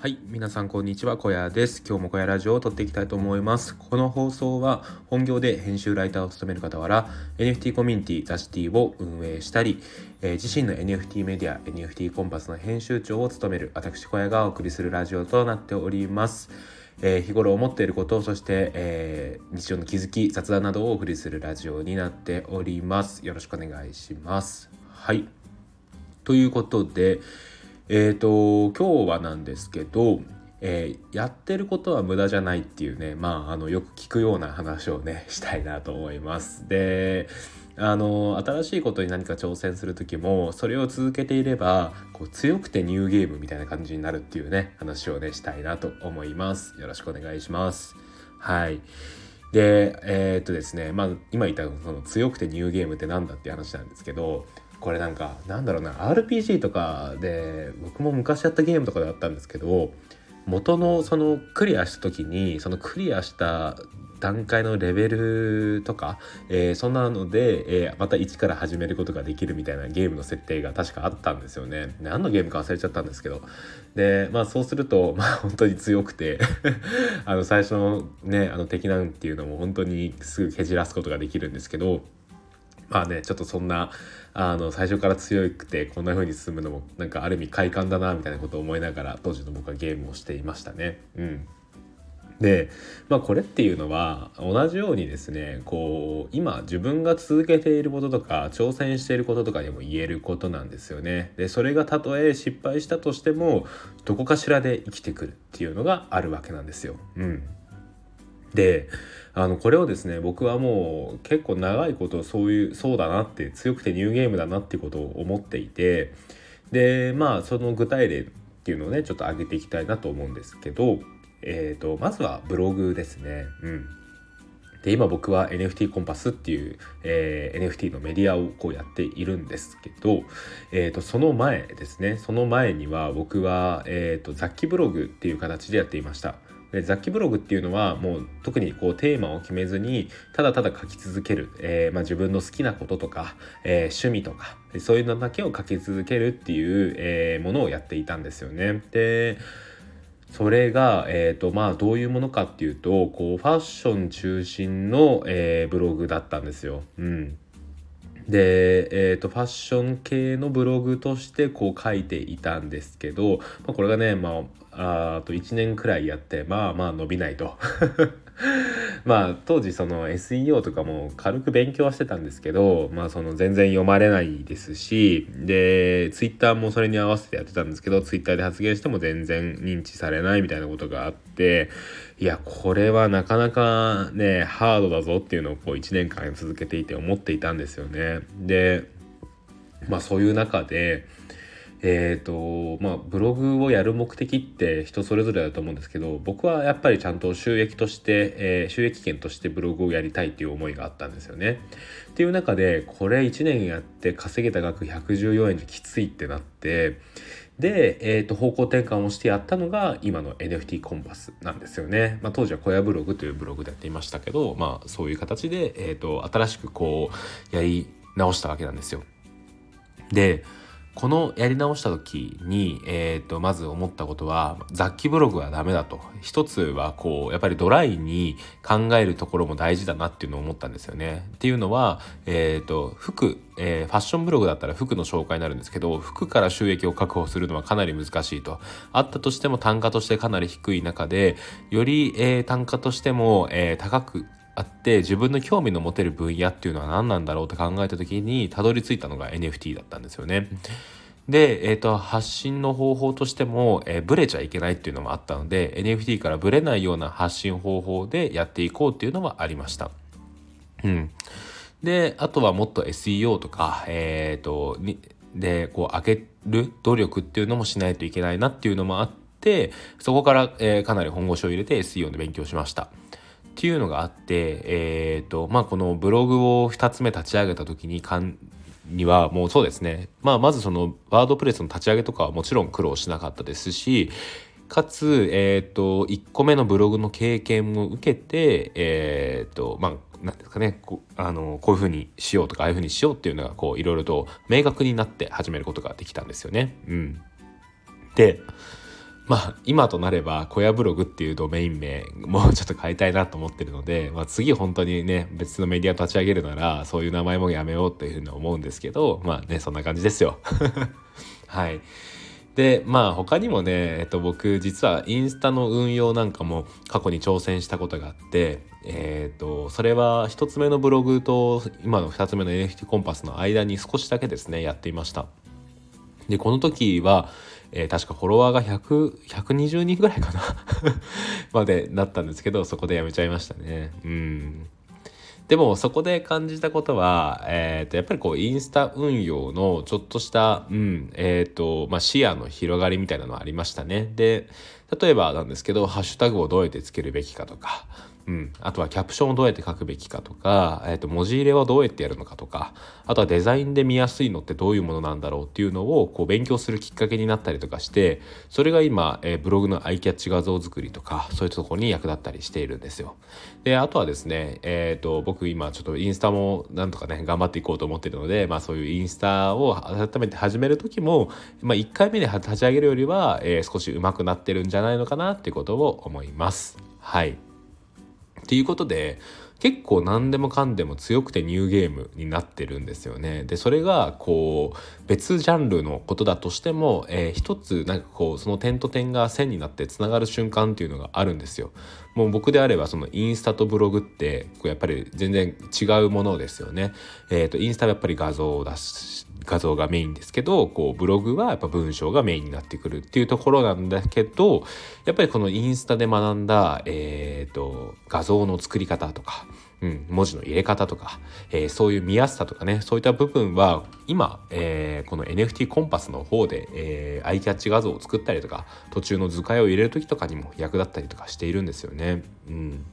はい、皆さんこんにちは、小屋です。今日も小屋ラジオを撮っていきたいと思います。この放送は本業で編集ライターを務める傍ら、NFT コミュニティザシティを運営したり、えー、自身の NFT メディア NFT コンパスの編集長を務める私小屋がお送りするラジオとなっております。えー、日頃思っていることそして、えー、日常の気づき雑談などをお送りするラジオになっておりますよろしくお願いしますはいということでえっ、ー、と今日はなんですけど、えー、やってることは無駄じゃないっていうねまああのよく聞くような話をね したいなと思います。であの新しいことに何か挑戦する時もそれを続けていればこう強くてニューゲームみたいな感じになるっていうね話をねしたいなと思います。よろしくお願いします。はい。でえー、っとですねまあ今言ったその強くてニューゲームって何だっていう話なんですけどこれなんかなんだろうな RPG とかで僕も昔やったゲームとかであったんですけど元のそのクリアした時にそのクリアした段階のレベルとか、えー、そんなので、えー、また一から始めることができるみたいなゲームの設定が確かあったんですよね。何のゲームか忘れちゃったんですけど。で、まあそうすると、まあ本当に強くて あの最初のね、あの敵なんていうのも本当にすぐ蹴散らすことができるんですけど、まあねちょっとそんなあの最初から強くてこんな風に進むのもなんかある意味快感だなみたいなことを思いながら当時の僕はゲームをしていましたね。うんで、まあ、これっていうのは同じようにですねこう今自分が続けていることとか挑戦していることとかにも言えることなんですよね。でそれがたとえ失敗したとしてもどこかしらで生きてくるっていうのがあるわけなんですよ。うん、であのこれをですね僕はもう結構長いことそういうそうだなって強くてニューゲームだなってことを思っていてでまあその具体例っていうのをねちょっと上げていきたいなと思うんですけど、えーと、まずはブログですね。うんで今僕は NFT コンパスっていう、えー、NFT のメディアをこうやっているんですけど、えーと、その前ですねその前には僕は、えーと雑記ブログっていう形でやっていました。で雑記ブログっていうのはもう特にこうテーマを決めずにただただ書き続ける、えー、まあ、自分の好きなこととか、えー、趣味とかそういうのだけを書き続けるっていう、えー、ものをやっていたんですよね。でそれが、えーとまあ、どういうものかっていうとこうファッション中心の、えブログだったんですよ。うんで、えーと、ファッション系のブログとしてこう書いていたんですけど、まあ、これがね、まあ、あと1年くらいやってまあまあ伸びないと まあ当時その SEO とかも軽く勉強はしてたんですけどまあその全然読まれないですしで Twitter もそれに合わせてやってたんですけど Twitter で発言しても全然認知されないみたいなことがあっていやこれはなかなかねハードだぞっていうのをこう1年間続けていて思っていたんですよね。でまあそういう中でえーとまあ、ブログをやる目的って人それぞれだと思うんですけど僕はやっぱりちゃんと収益として、えー、収益権としてブログをやりたいっていう思いがあったんですよね。っていう中でこれ1年やって稼げた額114円じゃきついってなってで、えー、と方向転換をしてやったのが今の NFT コンパスなんですよね。まあ、当時は小屋ブログというブログでやっていましたけど、まあ、そういう形で、えー、と新しくこうやり直したわけなんですよ。でこのやり直した時に、えー、とまず思ったことは雑記ブログはダメだと一つはこうやっぱりドライに考えるところも大事だなっていうのを思ったんですよね。っていうのは、えー、と服、えー、ファッションブログだったら服の紹介になるんですけど服から収益を確保するのはかなり難しいとあったとしても単価としてかなり低い中でより、えー、単価としても、えー、高くあって自分の興味の持てる分野っていうのは何なんだろうって考えた時にたどり着いたのが NFT だったんですよね。で、えーと、発信の方法としても、えー、ブレちゃいけないっていうのもあったので NFT からブレないような発信方法でやっていこうっていうのもありました。うん、であとはもっと SEO とか、えーと、にでこう上げる努力っていうのもしないといけないなっていうのもあってそこから、えー、かなり本腰を入れて SEO の勉強しました。っていうのがあって、えーとまあ、このブログを2つ目立ち上げた時にかんにはもうそうですね、まあ、まずそのワードプレスの立ち上げとかはもちろん苦労しなかったですしかつ、えーと、1個目のブログの経験を受けて、えーとまあ、なんですかねこあのこういうふうにしようとかああいうふうにしようっていうのがいろいろと明確になって始めることができたんですよね。うん、でまあ今となれば小屋ブログっていうドメイン名もうちょっと変えたいなと思ってるので、まあ、次本当にね別のメディア立ち上げるならそういう名前もやめようというふうに思うんですけどまあねそんな感じですよ。はい。でまあ他にもね、えっと、僕実はインスタの運用なんかも過去に挑戦したことがあってえっ、とそれは1つ目のブログと今の2つ目の NFT コンパスの間に少しだけですねやっていました。でこの時はえー、確かフォロワーが100、120人ぐらいかな までなったんですけど、そこでやめちゃいましたね。うん。でもそこで感じたことは、えー、とやっぱりこうインスタ運用のちょっとした、うんえーとまあ、視野の広がりみたいなのはありましたね。で例えばなんですけどハッシュタグをどうやってつけるべきかとかうん、あとはキャプションをどうやって書くべきかとか、えー、と文字入れはどうやってやるのかとかあとはデザインで見やすいのってどういうものなんだろうっていうのをこう勉強するきっかけになったりとかしてそれが今、えー、ブログのアイキャッチ画像作りとかそういうところに役立ったりしているんですよ。であとはですね、えーと、僕今ちょっとインスタもなんとかね頑張っていこうと思ってるので、まあ、そういうインスタを改めて始める時も、まあ、1回目で立ち上げるよりは、えー、少し上手くなってるんじゃないのかなっていうことを思います。はいっていうことで結構何でもかんでも強くてニューゲームになってるんですよね。でそれがこう別ジャンルのことだとしても、えー、一つなんかこうその点と点が線になってつながる瞬間っていうのがあるんですよ。もう僕であればそのインスタとブログってやっぱり全然違うものですよね。えっ、ー、とインスタはやっぱり画像を出し画像がメインですけどこうブログはやっぱ文章がメインになってくるっていうところなんだけどやっぱりこのインスタで学んだ、えーと、画像の作り方とか、うん、文字の入れ方とか、えー、そういう見やすさとかねそういった部分は今、えー、この NFT コンパスの方で、えー、アイキャッチ画像を作ったりとか途中の図解を入れる時とかにも役立ったりとかしているんですよね。うん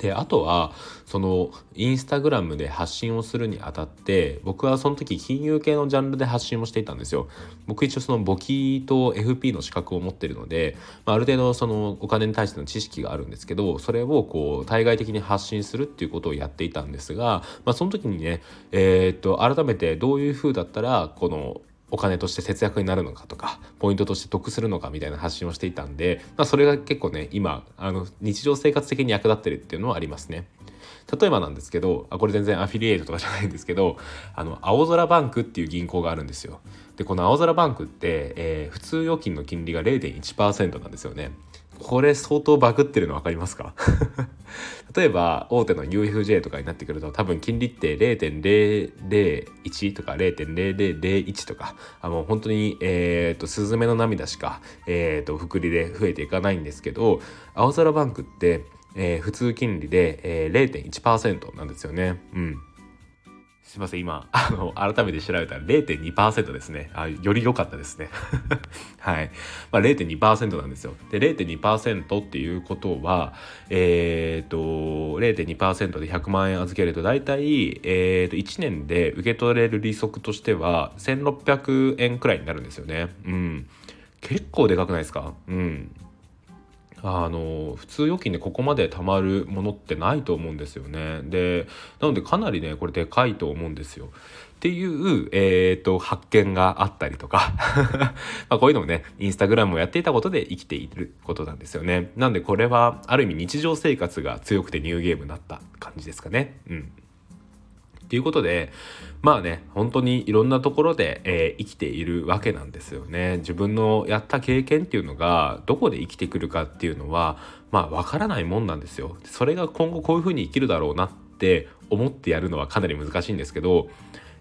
であとはそのインスタグラムで発信をするにあたって僕はその時金融系のジャンルで発信をしていたんですよ。僕一応その簿記と FP の資格を持ってるので、まあ、ある程度そのお金に対しての知識があるんですけどそれをこう対外的に発信するっていうことをやっていたんですが、まあ、その時にねえー、っと改めてどういう風だったらこのお金として節約になるのかとかポイントとして得するのかみたいな発信をしていたんで、まあ、それが結構ね今あの日常生活的に役立ってるっていうのはありますね。例えばなんですけどあこれ全然アフィリエイトとかじゃないんですけどあの青空バンクっていう銀行があるんですよ。でこの青空バンクって、えー、普通預金の金利が0.1%なんですよね。これ相当バグってるの分かりますか？例えば大手の UFJ とかになってくると多分金利って0.001とか0.0001とかあの本当にえっ、ー、とスズメの涙しかえっ、ー、と複利で増えていかないんですけど青空バンクって、え、普通金利で、えー、0.1%なんですよね。うんすいません、今、あの、改めて調べたら0.2%ですね。あ、より良かったですね。はい。まあ、0.2%なんですよ。で、0.2%っていうことは、えっ、ー、と、0.2%で100万円預けると、大体、えっ、ー、と、1年で受け取れる利息としては、1600円くらいになるんですよね。うん。結構でかくないですか？うん。あの普通預金でここまで貯まるものってないと思うんですよね。でなのでかなりねこれでかいと思うんですよ。っていう、えーと、発見があったりとか まこういうのもねインスタグラムをやっていたことで生きていることなんですよね。なんでこれはある意味日常生活が強くてニューゲームになった感じですかね。うんっていうことでまあね本当にいろんなところで、えー、生きているわけなんですよね。自分のやった経験っていうのがどこで生きてくるかっていうのはまあわからないもんなんですよ。それが今後こういうふうに生きるだろうなって思ってやるのはかなり難しいんですけど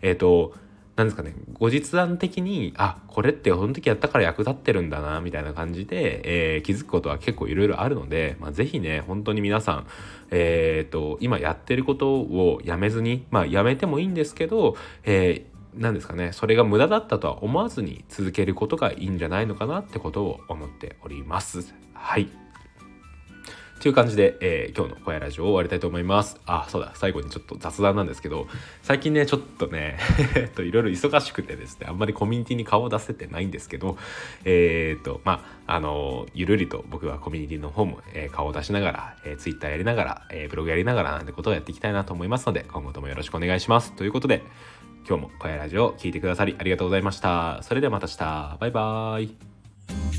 えっ、ー、となんですかね後日談的にあこれってこの時やったから役立ってるんだなみたいな感じで、えー、気づくことは結構いろいろあるので、まあ、是非ね本当に皆さん、えーと、今やってることをやめずにまあやめてもいいんですけど、えー、なんですかねそれが無駄だったとは思わずに続けることがいいんじゃないのかなってことを思っております。はいという感じで、えー、今日の小屋ラジオを終わりたいと思います。あ、そうだ、最後にちょっと雑談なんですけど、最近ね、ちょっとね、え っと、いろいろ忙しくてですね、あんまりコミュニティに顔を出せてないんですけど、えー、っと、まあ、あの、ゆるりと僕はコミュニティの方も、えー、顔を出しながら、えー、ツイッターやりながら、えー、ブログやりながらなんてことをやっていきたいなと思いますので、今後ともよろしくお願いします。ということで、今日も小屋ラジオを聴いてくださりありがとうございました。それではまた明日。バイバーイ。